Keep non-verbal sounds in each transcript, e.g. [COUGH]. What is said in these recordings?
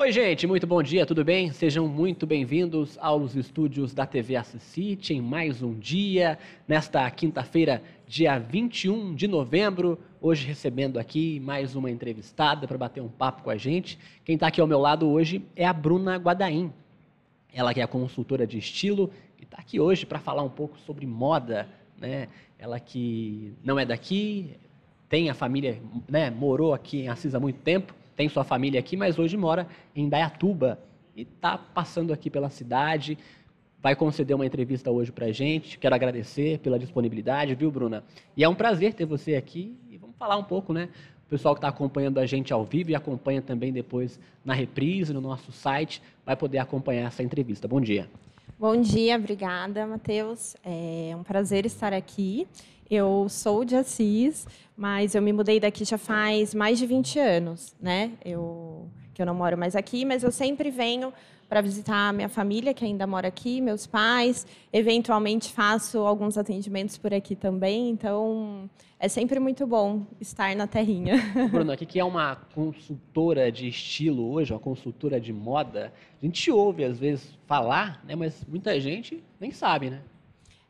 Oi, gente, muito bom dia, tudo bem? Sejam muito bem-vindos aos estúdios da TV Assisite em mais um dia, nesta quinta-feira, dia 21 de novembro. Hoje recebendo aqui mais uma entrevistada para bater um papo com a gente. Quem está aqui ao meu lado hoje é a Bruna Guadaim. Ela que é consultora de estilo e está aqui hoje para falar um pouco sobre moda, né? Ela que não é daqui, tem a família, né, morou aqui em Assis há muito tempo, tem sua família aqui, mas hoje mora em Dayatuba e está passando aqui pela cidade. Vai conceder uma entrevista hoje para a gente. Quero agradecer pela disponibilidade, viu, Bruna? E é um prazer ter você aqui e vamos falar um pouco, né? O pessoal que está acompanhando a gente ao vivo e acompanha também depois na reprise, no nosso site, vai poder acompanhar essa entrevista. Bom dia. Bom dia, obrigada, Matheus. É um prazer estar aqui. Eu sou de Assis, mas eu me mudei daqui já faz mais de 20 anos, né? Eu que eu não moro mais aqui, mas eu sempre venho para visitar minha família, que ainda mora aqui, meus pais. Eventualmente faço alguns atendimentos por aqui também, então é sempre muito bom estar na terrinha. [LAUGHS] Bruno, o que é uma consultora de estilo hoje, uma consultora de moda? A gente ouve às vezes falar, né, mas muita gente nem sabe, né?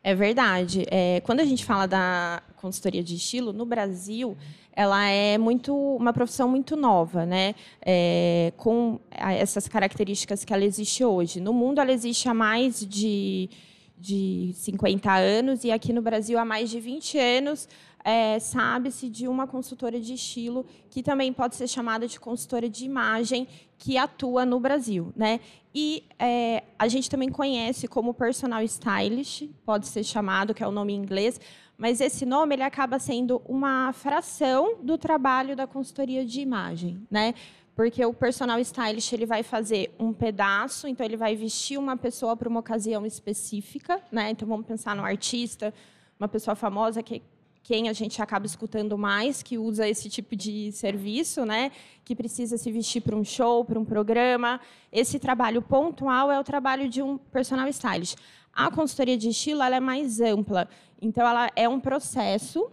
É verdade. É, quando a gente fala da consultoria de estilo, no Brasil, ela é muito uma profissão muito nova, né? É, com essas características que ela existe hoje. No mundo, ela existe há mais de, de 50 anos e aqui no Brasil há mais de 20 anos é, sabe-se de uma consultora de estilo que também pode ser chamada de consultora de imagem que atua no Brasil, né? E é, a gente também conhece como personal stylist, pode ser chamado, que é o nome em inglês, mas esse nome ele acaba sendo uma fração do trabalho da consultoria de imagem, né? Porque o personal stylist ele vai fazer um pedaço, então ele vai vestir uma pessoa para uma ocasião específica, né? Então vamos pensar no artista, uma pessoa famosa que quem a gente acaba escutando mais que usa esse tipo de serviço, né? Que precisa se vestir para um show, para um programa. Esse trabalho pontual é o trabalho de um personal stylist. A consultoria de estilo é mais ampla, então ela é um processo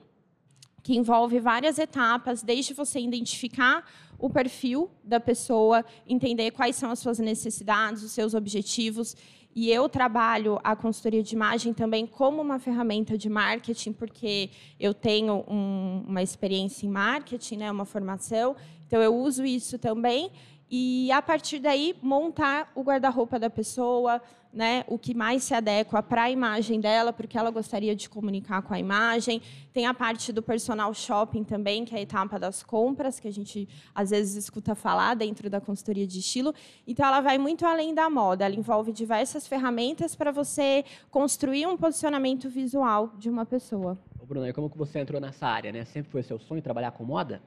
que envolve várias etapas, desde você identificar o perfil da pessoa, entender quais são as suas necessidades, os seus objetivos. E eu trabalho a consultoria de imagem também como uma ferramenta de marketing, porque eu tenho um, uma experiência em marketing, né, uma formação, então eu uso isso também. E a partir daí montar o guarda-roupa da pessoa, né, o que mais se adequa para a imagem dela, porque ela gostaria de comunicar com a imagem. Tem a parte do personal shopping também, que é a etapa das compras, que a gente às vezes escuta falar dentro da consultoria de estilo. Então ela vai muito além da moda, ela envolve diversas ferramentas para você construir um posicionamento visual de uma pessoa. Bruno, e como que você entrou nessa área, né? Sempre foi seu sonho trabalhar com moda?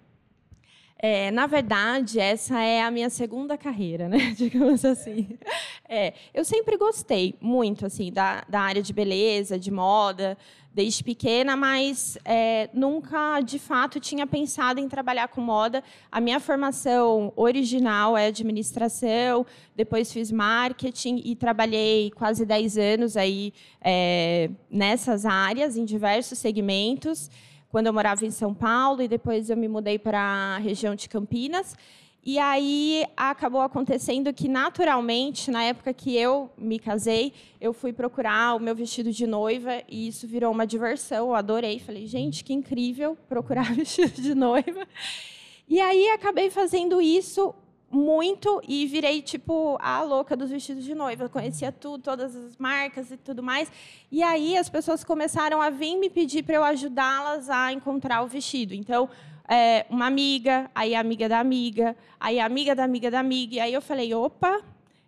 É, na verdade, essa é a minha segunda carreira, né? [LAUGHS] Digamos assim. É, eu sempre gostei muito assim da, da área de beleza, de moda, desde pequena, mas é, nunca, de fato, tinha pensado em trabalhar com moda. A minha formação original é administração, depois fiz marketing e trabalhei quase 10 anos aí é, nessas áreas, em diversos segmentos quando eu morava em São Paulo e depois eu me mudei para a região de Campinas. E aí acabou acontecendo que, naturalmente, na época que eu me casei, eu fui procurar o meu vestido de noiva e isso virou uma diversão. Eu adorei. Falei, gente, que incrível procurar [LAUGHS] vestido de noiva. E aí acabei fazendo isso muito e virei tipo a louca dos vestidos de noiva. Eu conhecia tudo, todas as marcas e tudo mais. E aí as pessoas começaram a vir me pedir para eu ajudá-las a encontrar o vestido. Então, é, uma amiga, aí amiga da amiga, aí amiga da amiga da amiga. E aí eu falei, opa,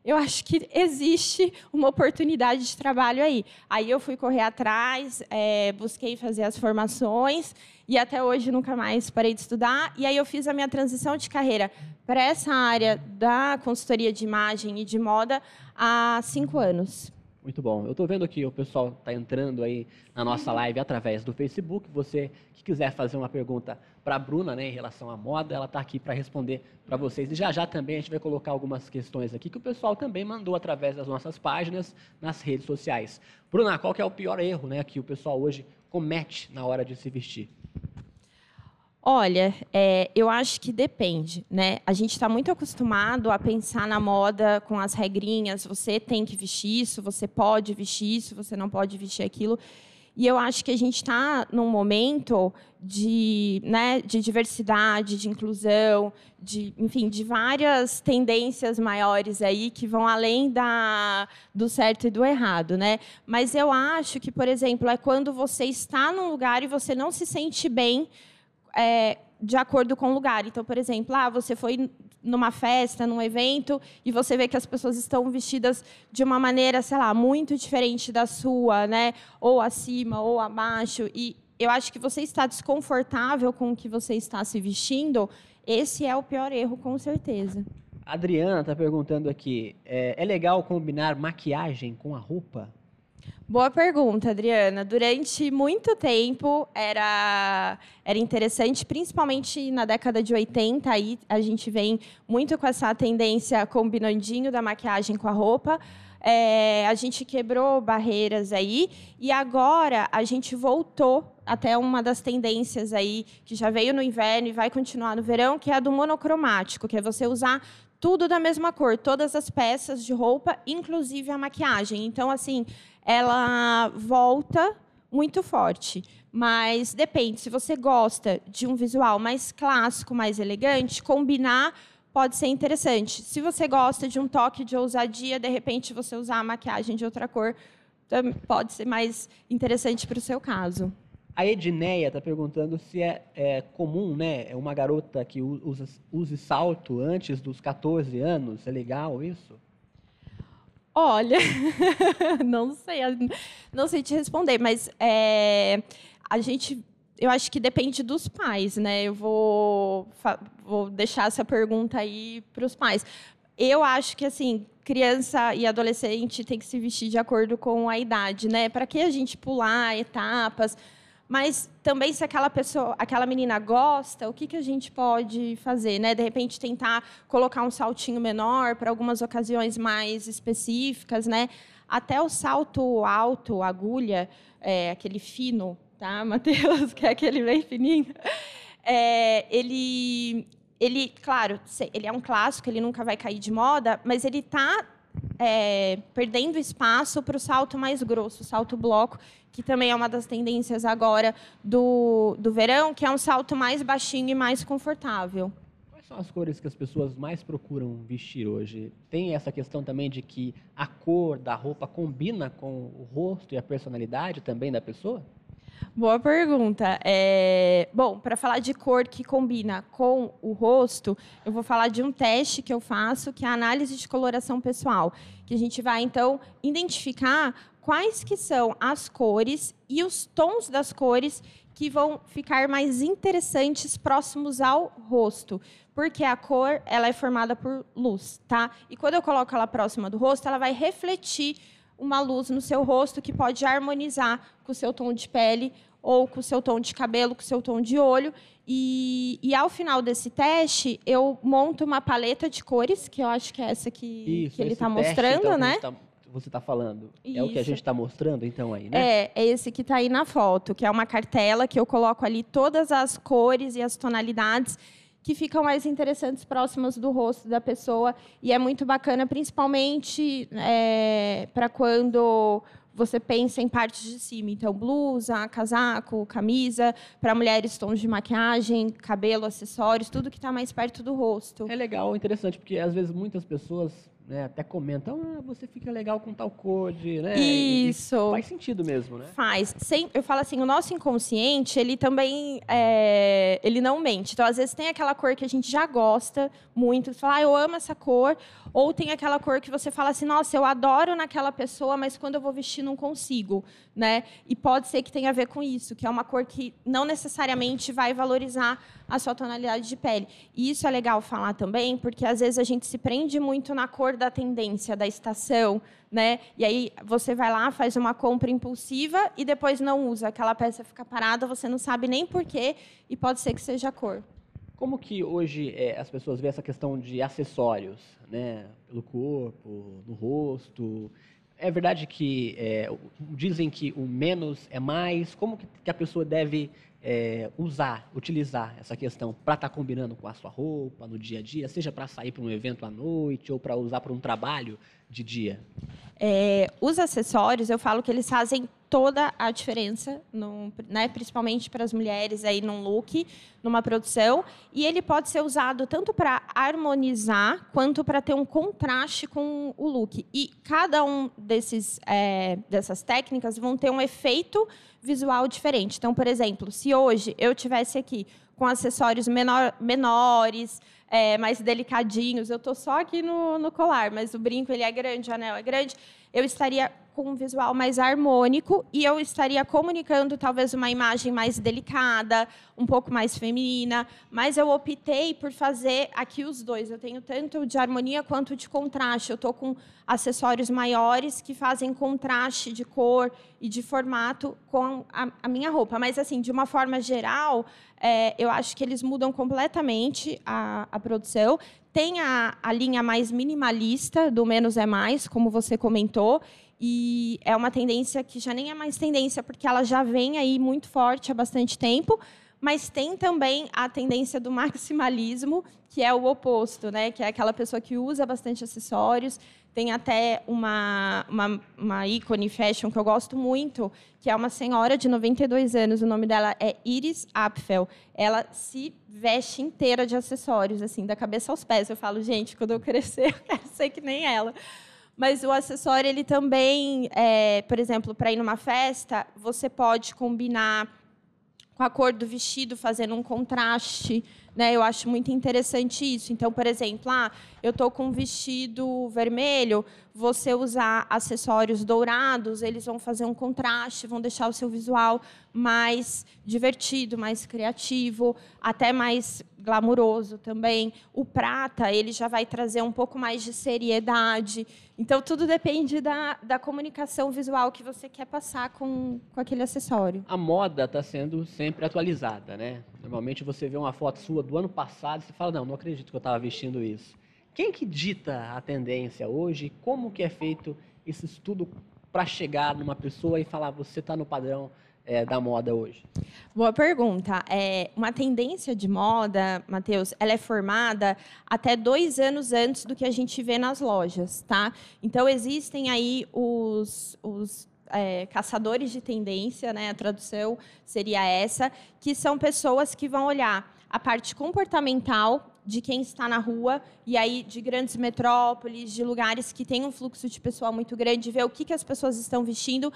eu acho que existe uma oportunidade de trabalho aí. Aí eu fui correr atrás, é, busquei fazer as formações e até hoje nunca mais parei de estudar. E aí eu fiz a minha transição de carreira para essa área da consultoria de imagem e de moda há cinco anos. Muito bom. Eu estou vendo que o pessoal está entrando aí na nossa live através do Facebook. Você que quiser fazer uma pergunta para a Bruna né, em relação à moda, ela está aqui para responder para vocês. E já já também a gente vai colocar algumas questões aqui que o pessoal também mandou através das nossas páginas nas redes sociais. Bruna, qual que é o pior erro né, que o pessoal hoje comete na hora de se vestir? Olha, é, eu acho que depende, né? A gente está muito acostumado a pensar na moda com as regrinhas. Você tem que vestir isso, você pode vestir isso, você não pode vestir aquilo. E eu acho que a gente está num momento de, né, de diversidade, de inclusão, de, enfim, de várias tendências maiores aí que vão além da, do certo e do errado, né? Mas eu acho que, por exemplo, é quando você está num lugar e você não se sente bem é, de acordo com o lugar. Então, por exemplo, ah, você foi numa festa, num evento, e você vê que as pessoas estão vestidas de uma maneira, sei lá, muito diferente da sua, né? Ou acima, ou abaixo. E eu acho que você está desconfortável com o que você está se vestindo. Esse é o pior erro, com certeza. Adriana está perguntando aqui: é, é legal combinar maquiagem com a roupa? Boa pergunta, Adriana. Durante muito tempo era, era interessante, principalmente na década de 80, aí a gente vem muito com essa tendência combinandinho da maquiagem com a roupa. É, a gente quebrou barreiras aí e agora a gente voltou até uma das tendências aí que já veio no inverno e vai continuar no verão, que é a do monocromático, que é você usar tudo da mesma cor, todas as peças de roupa, inclusive a maquiagem. Então, assim, ela volta muito forte. Mas depende, se você gosta de um visual mais clássico, mais elegante, combinar pode ser interessante. Se você gosta de um toque de ousadia, de repente você usar a maquiagem de outra cor, pode ser mais interessante para o seu caso. A Edneia está perguntando se é, é, comum, né, é uma garota que usa, use salto antes dos 14 anos. É legal isso? Olha, [LAUGHS] não sei, não sei te responder, mas é, a gente, eu acho que depende dos pais, né? Eu vou, vou deixar essa pergunta aí para os pais. Eu acho que assim, criança e adolescente tem que se vestir de acordo com a idade, né? Para que a gente pular etapas? Mas também se aquela pessoa, aquela menina gosta, o que, que a gente pode fazer, né? De repente tentar colocar um saltinho menor para algumas ocasiões mais específicas, né? Até o salto alto, agulha, é, aquele fino, tá, [LAUGHS] Matheus, que é aquele bem fininho. É, ele, ele, claro, ele é um clássico, ele nunca vai cair de moda, mas ele está é, perdendo espaço para o salto mais grosso, salto bloco, que também é uma das tendências agora do, do verão, que é um salto mais baixinho e mais confortável. Quais são as cores que as pessoas mais procuram vestir hoje? Tem essa questão também de que a cor da roupa combina com o rosto e a personalidade também da pessoa? Boa pergunta. É... Bom, para falar de cor que combina com o rosto, eu vou falar de um teste que eu faço, que é a análise de coloração pessoal, que a gente vai então identificar quais que são as cores e os tons das cores que vão ficar mais interessantes próximos ao rosto, porque a cor ela é formada por luz, tá? E quando eu coloco ela próxima do rosto, ela vai refletir uma luz no seu rosto que pode harmonizar com o seu tom de pele ou com o seu tom de cabelo, com o seu tom de olho. E, e ao final desse teste, eu monto uma paleta de cores, que eu acho que é essa que, Isso, que ele está mostrando, então, né? Tá você está falando. Isso. É o que a gente está mostrando, então, aí, né? É, é esse que está aí na foto, que é uma cartela que eu coloco ali todas as cores e as tonalidades que ficam mais interessantes próximas do rosto da pessoa. E é muito bacana, principalmente é, para quando você pensa em partes de cima. Então, blusa, casaco, camisa, para mulheres, tons de maquiagem, cabelo, acessórios, tudo que está mais perto do rosto. É legal, interessante, porque às vezes muitas pessoas né, até comentam, ah, você fica legal com tal cor de, né? Isso. E faz sentido mesmo, né? Faz. Sem, eu falo assim, o nosso inconsciente, ele também, é, ele não mente. Então, às vezes tem aquela cor que a gente já gosta muito, você fala, ah, eu amo essa cor, ou tem aquela cor que você fala assim, nossa, eu adoro naquela pessoa, mas quando eu vou vestir não consigo, né? E pode ser que tenha a ver com isso, que é uma cor que não necessariamente vai valorizar a sua tonalidade de pele. E isso é legal falar também, porque às vezes a gente se prende muito na cor da tendência, da estação, né? E aí você vai lá, faz uma compra impulsiva e depois não usa. Aquela peça fica parada, você não sabe nem porquê e pode ser que seja a cor. Como que hoje é, as pessoas veem essa questão de acessórios, né? Pelo corpo, no rosto. É verdade que é, dizem que o menos é mais. Como que, a pessoa deve é, usar, utilizar essa questão para estar tá combinando com a sua roupa no dia a dia, seja para sair para um evento à noite ou para usar para um trabalho de dia? É, os acessórios, eu falo que eles fazem toda a diferença, né, principalmente para as mulheres aí num look, numa produção, e ele pode ser usado tanto para harmonizar quanto para ter um contraste com o look. E cada um desses é, dessas técnicas vão ter um efeito visual diferente. Então, por exemplo, se hoje eu tivesse aqui com acessórios menor, menores, é, mais delicadinhos, eu estou só aqui no, no colar, mas o brinco ele é grande, o anel é grande, eu estaria com um visual mais harmônico e eu estaria comunicando talvez uma imagem mais delicada, um pouco mais feminina, mas eu optei por fazer aqui os dois. Eu tenho tanto de harmonia quanto de contraste. Eu estou com acessórios maiores que fazem contraste de cor e de formato com a, a minha roupa. Mas, assim, de uma forma geral, é, eu acho que eles mudam completamente a, a produção. Tem a, a linha mais minimalista do menos é mais, como você comentou, e é uma tendência que já nem é mais tendência, porque ela já vem aí muito forte há bastante tempo, mas tem também a tendência do [LAUGHS] maximalismo, que é o oposto, né? que é aquela pessoa que usa bastante acessórios. Tem até uma, uma, uma ícone fashion que eu gosto muito, que é uma senhora de 92 anos, o nome dela é Iris Apfel. Ela se veste inteira de acessórios, assim, da cabeça aos pés. Eu falo, gente, quando eu crescer, [LAUGHS] eu quero ser que nem ela. Mas o acessório, ele também, é, por exemplo, para ir numa festa, você pode combinar com a cor do vestido, fazendo um contraste. Né? Eu acho muito interessante isso. Então, por exemplo, ah, eu estou com um vestido vermelho, você usar acessórios dourados, eles vão fazer um contraste, vão deixar o seu visual mais divertido, mais criativo, até mais glamuroso também. O prata, ele já vai trazer um pouco mais de seriedade. Então, tudo depende da, da comunicação visual que você quer passar com, com aquele acessório. A moda está sendo sempre atualizada, né? Normalmente você vê uma foto sua do ano passado e você fala, não, não acredito que eu estava vestindo isso. Quem que dita a tendência hoje? Como que é feito esse estudo para chegar numa pessoa e falar você está no padrão é, da moda hoje? Boa pergunta. É, uma tendência de moda, Matheus, ela é formada até dois anos antes do que a gente vê nas lojas, tá? Então existem aí os, os é, caçadores de tendência, né? A tradução seria essa, que são pessoas que vão olhar a parte comportamental de quem está na rua, e aí de grandes metrópoles, de lugares que têm um fluxo de pessoal muito grande, ver o que, que as pessoas estão vestindo.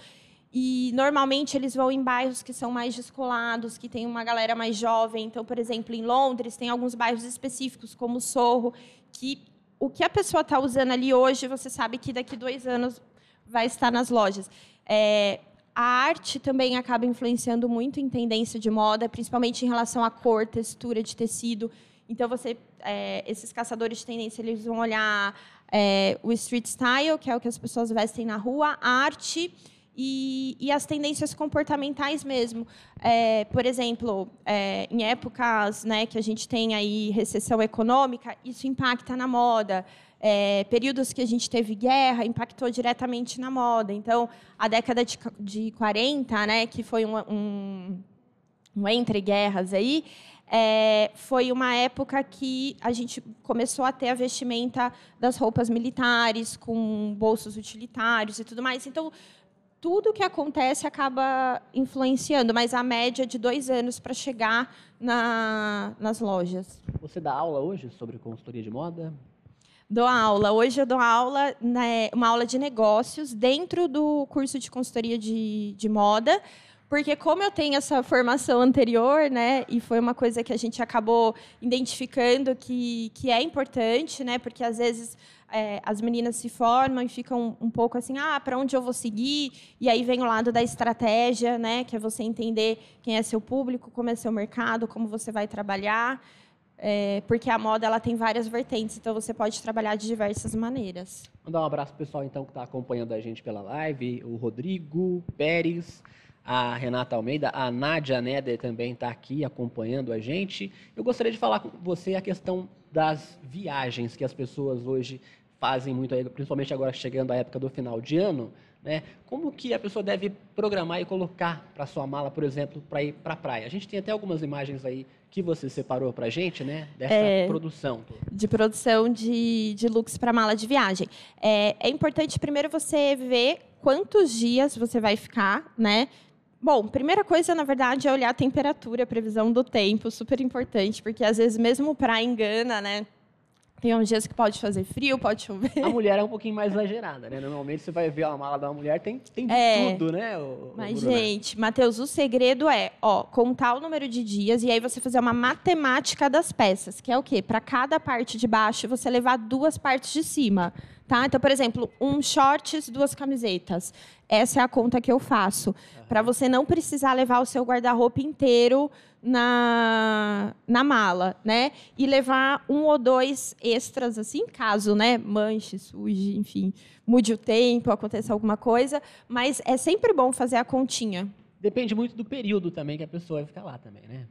E normalmente eles vão em bairros que são mais descolados, que tem uma galera mais jovem. Então, por exemplo, em Londres tem alguns bairros específicos, como Sorro, que o que a pessoa está usando ali hoje, você sabe que daqui dois anos vai estar nas lojas. É, a arte também acaba influenciando muito em tendência de moda, principalmente em relação à cor, textura de tecido. Então, você, é, esses caçadores de tendência, eles vão olhar é, o street style, que é o que as pessoas vestem na rua, a arte e, e as tendências comportamentais mesmo. É, por exemplo, é, em épocas né, que a gente tem aí recessão econômica, isso impacta na moda. É, períodos que a gente teve guerra impactou diretamente na moda. Então, a década de, de 40, né, que foi um, um, um entre guerras aí, é, foi uma época que a gente começou a ter a vestimenta das roupas militares, com bolsos utilitários e tudo mais. Então, tudo que acontece acaba influenciando, mas a média é de dois anos para chegar na, nas lojas. Você dá aula hoje sobre consultoria de moda? Dou aula. Hoje eu dou aula, né, uma aula de negócios dentro do curso de consultoria de, de moda. Porque como eu tenho essa formação anterior, né, e foi uma coisa que a gente acabou identificando que, que é importante, né, porque às vezes é, as meninas se formam e ficam um pouco assim, ah, para onde eu vou seguir? E aí vem o lado da estratégia, né, que é você entender quem é seu público, como é seu mercado, como você vai trabalhar, é, porque a moda ela tem várias vertentes, então você pode trabalhar de diversas maneiras. Mandar um abraço pessoal então que está acompanhando a gente pela live, o Rodrigo Pérez a Renata Almeida, a Nádia Neder também está aqui acompanhando a gente. Eu gostaria de falar com você a questão das viagens que as pessoas hoje fazem muito, principalmente agora chegando a época do final de ano, né? Como que a pessoa deve programar e colocar para sua mala, por exemplo, para ir para a praia? A gente tem até algumas imagens aí que você separou para a gente, né? Dessa é, produção. De produção de, de looks para mala de viagem. É, é importante primeiro você ver quantos dias você vai ficar, né? Bom, primeira coisa, na verdade, é olhar a temperatura, a previsão do tempo, super importante, porque às vezes mesmo praia engana, né? Tem uns dias que pode fazer frio, pode chover. A mulher é um [LAUGHS] pouquinho mais exagerada, né? Normalmente você vai ver a mala da mulher, tem, tem é, tudo, né? O, mas, o gente, Matheus, o segredo é, ó, contar o número de dias e aí você fazer uma matemática das peças, que é o quê? Para cada parte de baixo, você levar duas partes de cima. Tá? Então, por exemplo, um shorts, duas camisetas. Essa é a conta que eu faço. Para você não precisar levar o seu guarda-roupa inteiro na, na mala, né? E levar um ou dois extras, assim, caso, né? Manche, suje, enfim, mude o tempo, aconteça alguma coisa. Mas é sempre bom fazer a continha. Depende muito do período também que a pessoa vai ficar lá também, né?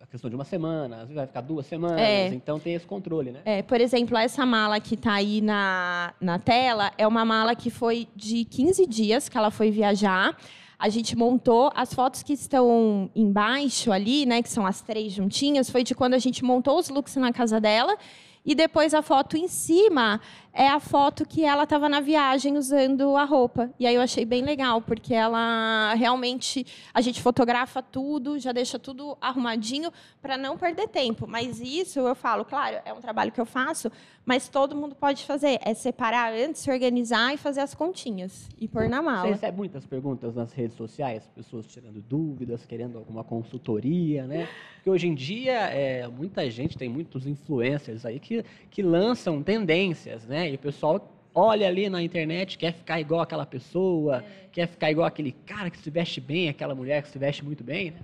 a questão de uma semana, às vezes vai ficar duas semanas, é. então tem esse controle, né? É, por exemplo, essa mala que está aí na, na tela é uma mala que foi de 15 dias que ela foi viajar. A gente montou as fotos que estão embaixo ali, né, que são as três juntinhas, foi de quando a gente montou os looks na casa dela. E depois a foto em cima é a foto que ela estava na viagem usando a roupa. E aí eu achei bem legal, porque ela realmente a gente fotografa tudo, já deixa tudo arrumadinho para não perder tempo. Mas isso eu falo, claro, é um trabalho que eu faço, mas todo mundo pode fazer. É separar antes, se organizar e fazer as continhas e pôr na mala. Você recebe muitas perguntas nas redes sociais, pessoas tirando dúvidas, querendo alguma consultoria, né? Porque hoje em dia é, muita gente, tem muitos influencers aí que, que lançam tendências, né? E o pessoal olha ali na internet, quer ficar igual aquela pessoa, é. quer ficar igual aquele cara que se veste bem, aquela mulher que se veste muito bem, né?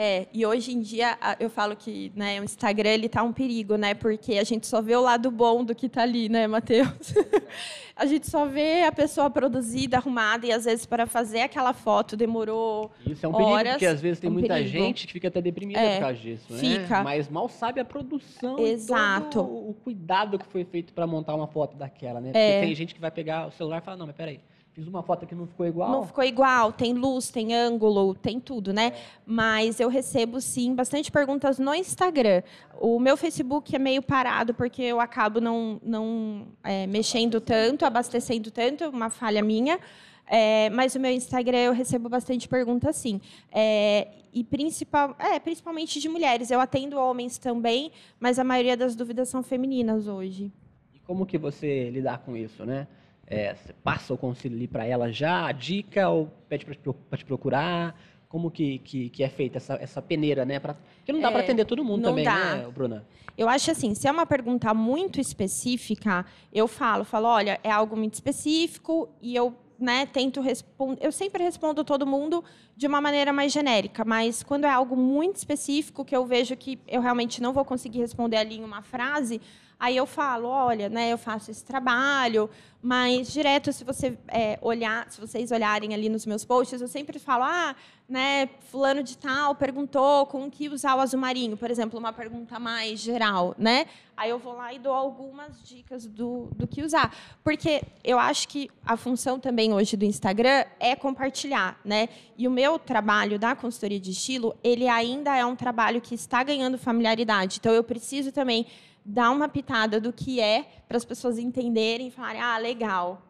É, e hoje em dia eu falo que né, o Instagram ele tá um perigo, né? Porque a gente só vê o lado bom do que está ali, né, Matheus? [LAUGHS] a gente só vê a pessoa produzida, arrumada, e às vezes para fazer aquela foto demorou. Isso é um perigo, horas, porque às vezes tem é um muita perigo. gente que fica até deprimida é, por causa disso, né? Fica. Mas mal sabe a produção, Exato. o cuidado que foi feito para montar uma foto daquela, né? Porque é. tem gente que vai pegar o celular e falar, não, mas peraí Fiz uma foto que não ficou igual. Não ficou igual, tem luz, tem ângulo, tem tudo, né? Mas eu recebo, sim, bastante perguntas no Instagram. O meu Facebook é meio parado, porque eu acabo não, não é, mexendo tanto, abastecendo tanto, uma falha minha. É, mas o meu Instagram eu recebo bastante perguntas, sim. É, e principal, é, principalmente de mulheres. Eu atendo homens também, mas a maioria das dúvidas são femininas hoje. E como que você lidar com isso, né? É, você passa o conselho ali para ela já, a dica, ou pede para te procurar? Como que, que, que, é feita essa, essa peneira, né? Pra, porque não dá é, para atender todo mundo também, dá. né, Bruna? Eu acho assim, se é uma pergunta muito específica, eu falo, falo, olha, é algo muito específico e eu né, tento responder. Eu sempre respondo todo mundo de uma maneira mais genérica, mas quando é algo muito específico que eu vejo que eu realmente não vou conseguir responder ali em uma frase, Aí eu falo, olha, né, eu faço esse trabalho, mas direto, se você é, olhar, se vocês olharem ali nos meus posts, eu sempre falo, ah, né, fulano de tal perguntou com que usar o azul marinho, por exemplo, uma pergunta mais geral, né? Aí eu vou lá e dou algumas dicas do, do que usar, porque eu acho que a função também hoje do Instagram é compartilhar, né? E o meu trabalho da consultoria de estilo, ele ainda é um trabalho que está ganhando familiaridade, então eu preciso também dar uma pitada do que é para as pessoas entenderem e falarem, ah, legal.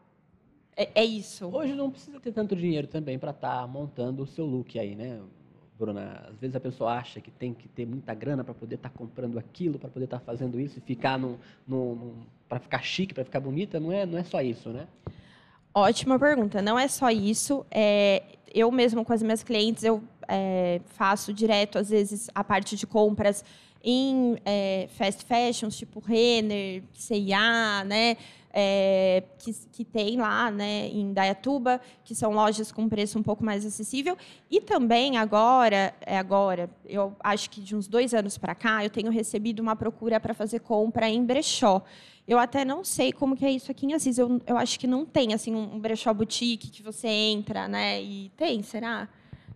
É, é, isso. Hoje não precisa ter tanto dinheiro também para estar tá montando o seu look aí, né, Bruna? Às vezes a pessoa acha que tem que ter muita grana para poder estar tá comprando aquilo, para poder estar tá fazendo isso e ficar para ficar chique, para ficar bonita. Não é, não é só isso, né? Ótima pergunta. Não é só isso. É, eu mesmo com as minhas clientes eu é, faço direto às vezes a parte de compras em é, fast fashions, tipo Renner, C&A, né? É, que, que tem lá né, em Dayatuba, que são lojas com preço um pouco mais acessível. E também agora, é agora, eu acho que de uns dois anos para cá, eu tenho recebido uma procura para fazer compra em brechó. Eu até não sei como que é isso aqui em Assis. Eu, eu acho que não tem assim um brechó boutique que você entra, né? E tem, será?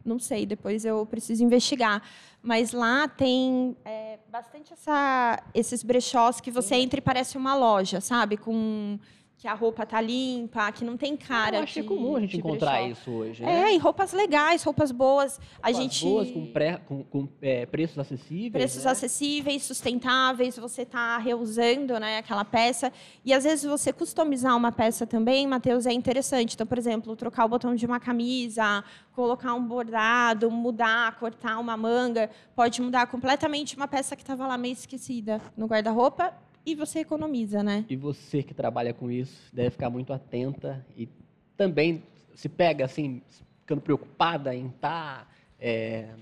Não sei, depois eu preciso investigar. Mas lá tem é, bastante essa, esses brechós que você entra e parece uma loja, sabe? Com que a roupa tá limpa, que não tem cara. Eu acho de, que é comum a gente encontrar brechó. isso hoje. Né? É, e roupas legais, roupas boas. a Roupas gente boas, com, pré, com, com, é, preços acessíveis. preços né? acessíveis, sustentáveis, você está reusando né, aquela peça. E às vezes você customizar uma peça também, Matheus, é interessante. Então, por exemplo, trocar o botão de uma camisa, colocar um bordado, mudar, cortar uma manga, pode mudar completamente uma peça que estava lá meio esquecida no guarda-roupa e você economiza, né? E você que trabalha com isso deve ficar muito atenta e também se pega assim, ficando preocupada em estar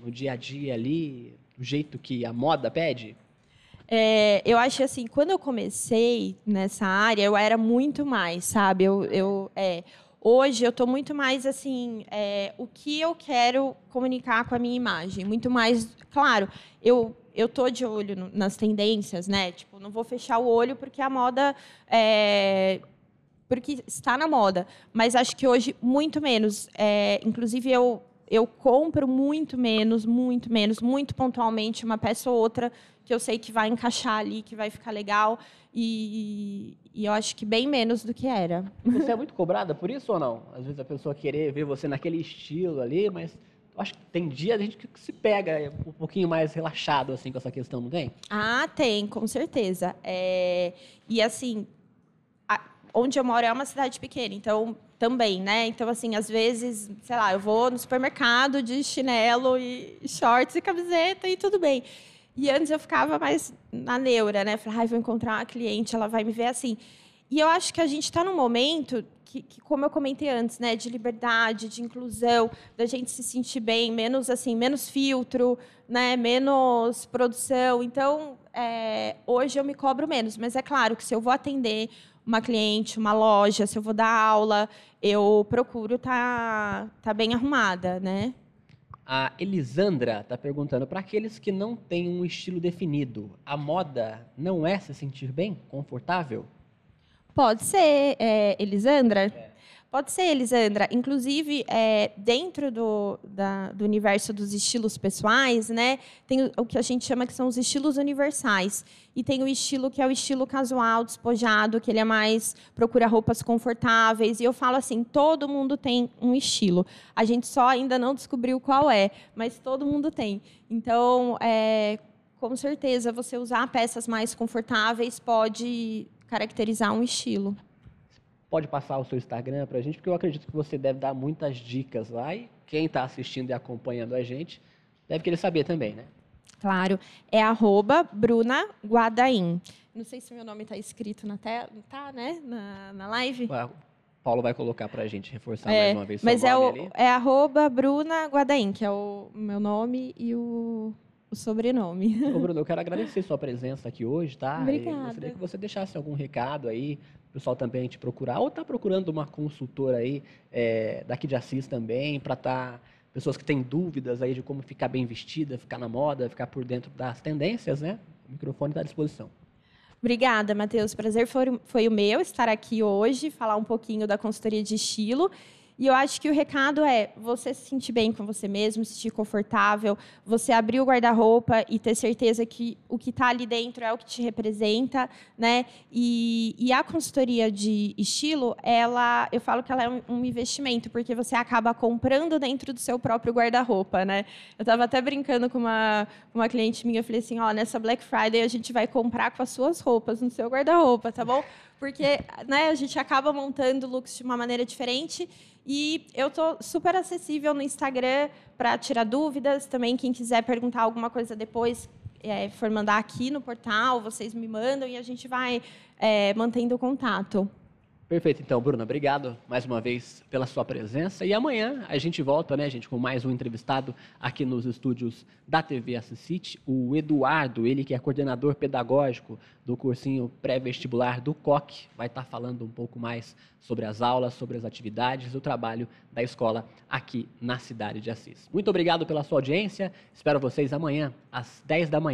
no dia a dia ali, do jeito que a moda pede. É, eu acho assim, quando eu comecei nessa área, eu era muito mais, sabe? Eu, eu, é, hoje eu estou muito mais assim, é, o que eu quero comunicar com a minha imagem, muito mais, claro, eu eu tô de olho no- nas tendências, né? Tipo, não vou fechar o olho porque a moda é, porque está na moda, mas acho que hoje muito menos. É, inclusive eu eu compro muito menos, muito menos, muito pontualmente uma peça ou outra que eu sei que vai encaixar ali, que vai ficar legal e, e eu acho que bem menos do que era. Você é muito cobrada por isso ou não? Às vezes a pessoa querer ver você naquele estilo ali, mas eu acho que tem dia a gente que se pega um pouquinho mais relaxado assim com essa questão, não tem? Ah, tem, com certeza. É, e assim, a- onde eu moro é uma cidade pequena, então também, né? Então, assim, às vezes, sei lá, eu vou no supermercado de chinelo e shorts e camiseta e tudo bem. E antes eu ficava mais na neura, né? Falei, ai, vou encontrar uma cliente, ela vai me ver assim. E eu acho que a gente está num momento que, que, como eu comentei antes, né, de liberdade, de inclusão, da gente se sentir bem, menos assim, menos filtro, né, menos produção. Então, é, hoje eu me cobro menos, mas é claro que se eu vou atender uma cliente, uma loja, se eu vou dar aula, eu procuro estar tá, bem arrumada, né? A Elisandra está perguntando para aqueles que não têm um estilo definido, a moda não é se sentir bem, confortável? Pode ser, é, Elisandra. Pode ser, Elisandra. Inclusive, é, dentro do, da- do universo dos estilos pessoais, né, tem o, o que a gente chama que são os estilos universais. E tem o estilo que é o estilo casual, despojado, que ele é mais procura roupas confortáveis. E eu falo assim, todo mundo tem um estilo. A gente só ainda não descobriu qual é, mas todo mundo tem. Então, é, com certeza, você usar peças mais confortáveis pode caracterizar um estilo. Pode passar o seu Instagram para a gente, porque eu acredito que você deve dar muitas dicas lá e quem está assistindo e acompanhando a gente deve querer saber também, né? Claro, é arroba Bruna Guadaim. Não sei se meu nome está escrito na tela, tá, né? Na, na live. O Paulo vai colocar para a gente reforçar É, mais uma vez seu Mas é, o, ali. é arroba Bruna Guadaim, que é o meu nome e o, o sobrenome. Ô, Bruno, eu quero agradecer sua presença aqui hoje, tá? E Obrigada. gostaria que você deixasse algum recado aí, o pessoal também te procurar, ou tá procurando uma consultora aí, é, daqui de Assis também, para estar. pessoas que têm dúvidas aí de como ficar bem vestida, ficar na moda, ficar por dentro das tendências, né? O microfone está à disposição. Obrigada, Matheus. Prazer foi, foi o meu estar aqui hoje, falar um pouquinho da consultoria de estilo. E eu acho que o recado é você se sentir bem com você mesmo, se sentir confortável, você abrir o guarda-roupa e ter certeza que o que está ali dentro é o que te representa, né? E, e a consultoria de estilo, ela, eu falo que ela é um, um investimento, porque você acaba comprando dentro do seu próprio guarda-roupa, né? Eu estava até brincando com uma, uma cliente minha, eu falei assim, ó, nessa Black Friday a gente vai comprar com as suas roupas no seu guarda-roupa, tá bom? Porque né, a gente acaba montando looks de uma maneira diferente e eu tô super acessível no Instagram para tirar dúvidas. Também quem quiser perguntar alguma coisa depois, é, for mandar aqui no portal, vocês me mandam e a gente vai é, mantendo contato. Perfeito, então, Bruna, obrigado mais uma vez pela sua presença. E amanhã a gente volta, né, gente, com mais um entrevistado aqui nos estúdios da TV Assisite, o Eduardo, ele que é coordenador pedagógico do cursinho pré-vestibular do COC, vai estar falando um pouco mais sobre as aulas, sobre as atividades, o trabalho da escola aqui na cidade de Assis. Muito obrigado pela sua audiência. Espero vocês amanhã às 10 da manhã.